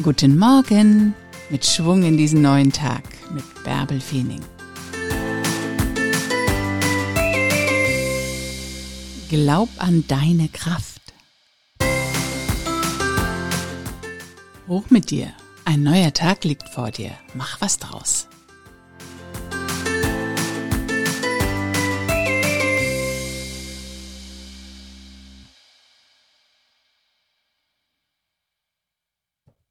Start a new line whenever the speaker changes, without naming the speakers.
Guten Morgen mit Schwung in diesen neuen Tag mit Bärbel Feening. Glaub an deine Kraft. Hoch mit dir. Ein neuer Tag liegt vor dir. Mach was draus.